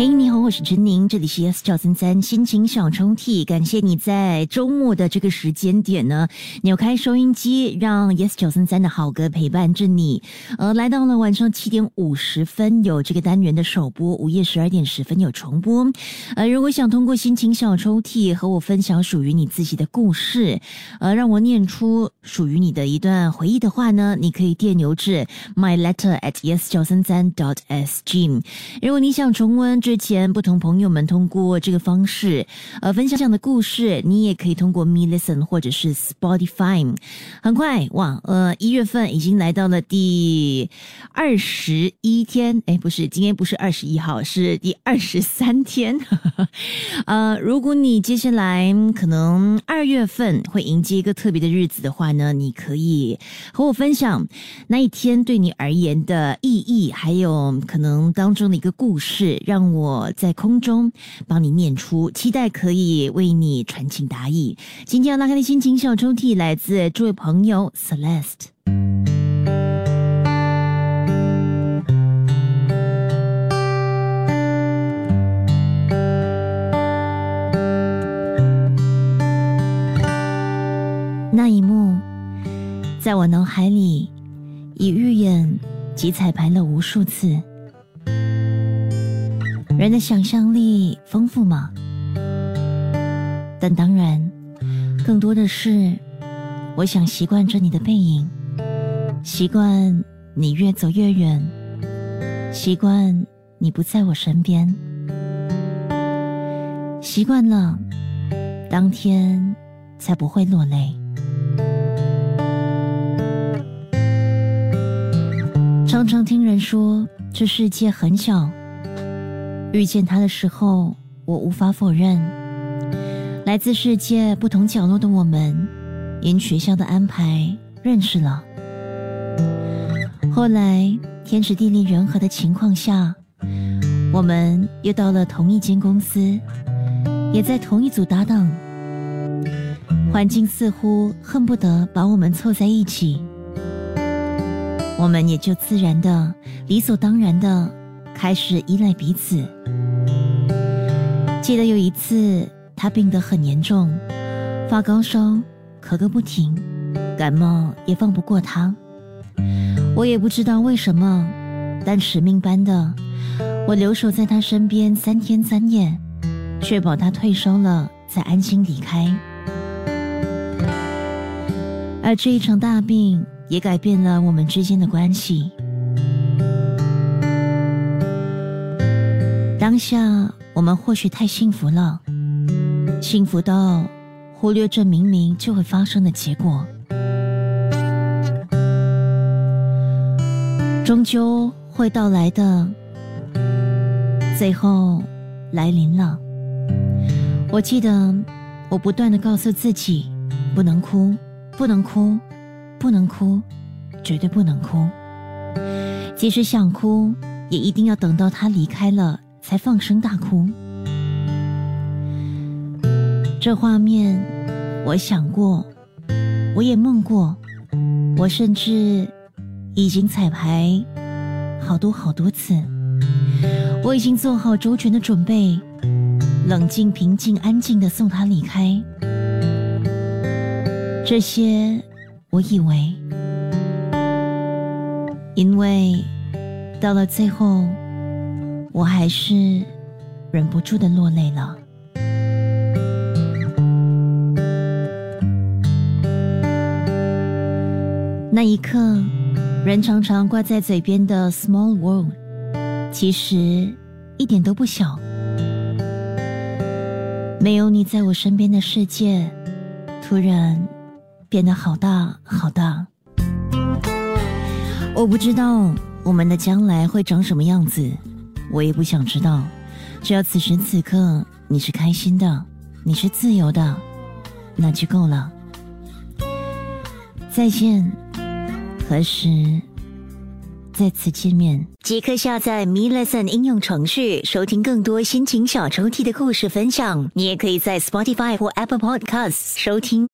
嘿，你好，我是陈宁，这里是 S 赵三三心情小抽屉。感谢你在周末的这个时间点呢，扭开收音机，让 S 九三三的好歌陪伴着你。呃，来到了晚上七点五十分，有这个单元的首播；午夜十二点十分有重播。呃，如果想通过心情小抽屉和我分享属于你自己的故事，呃，让我念出属于你的一段回忆的话呢，你可以电邮至 my letter at yes 九三三 dot s g。如果你想重温之前不同朋友们通过这个方式，呃，分享这样的故事，你也可以通过 Me Listen 或者是 Spotify。很快，哇，呃，一月份已经来到了第二十一天，哎，不是，今天不是二十一号，是第二十三天。呃，如果你接下来可能二月份会迎接一个特别的日子的话呢，你可以和我分享那一天对你而言的意义，还有可能当中的一个故事，让我我在空中帮你念出，期待可以为你传情达意。今天要拉开的心情小抽屉来自这位朋友 Celeste。那一幕，在我脑海里已预演及彩排了无数次。人的想象力丰富吗？但当然，更多的是，我想习惯着你的背影，习惯你越走越远，习惯你不在我身边，习惯了，当天才不会落泪。常常听人说，这世界很小。遇见他的时候，我无法否认，来自世界不同角落的我们，因学校的安排认识了。后来天时地利人和的情况下，我们又到了同一间公司，也在同一组搭档，环境似乎恨不得把我们凑在一起。我们也就自然的、理所当然的开始依赖彼此。记得有一次，他病得很严重，发高烧，咳个不停，感冒也放不过他。我也不知道为什么，但使命般的，我留守在他身边三天三夜，确保他退烧了才安心离开。而这一场大病。也改变了我们之间的关系。当下，我们或许太幸福了，幸福到忽略这明明就会发生的结果，终究会到来的。最后，来临了。我记得，我不断的告诉自己，不能哭，不能哭。不能哭，绝对不能哭。即使想哭，也一定要等到他离开了才放声大哭。这画面，我想过，我也梦过，我甚至已经彩排好多好多次。我已经做好周全的准备，冷静、平静、安静的送他离开。这些。我以为，因为到了最后，我还是忍不住的落泪了。那一刻，人常常挂在嘴边的 “small world”，其实一点都不小。没有你在我身边的世界，突然。变得好大好大，我不知道我们的将来会长什么样子，我也不想知道。只要此时此刻你是开心的，你是自由的，那就够了。再见，何时再次见面？即刻下载 Me Lesson 应用程序，收听更多心情小抽屉的故事分享。你也可以在 Spotify 或 Apple Podcasts 收听。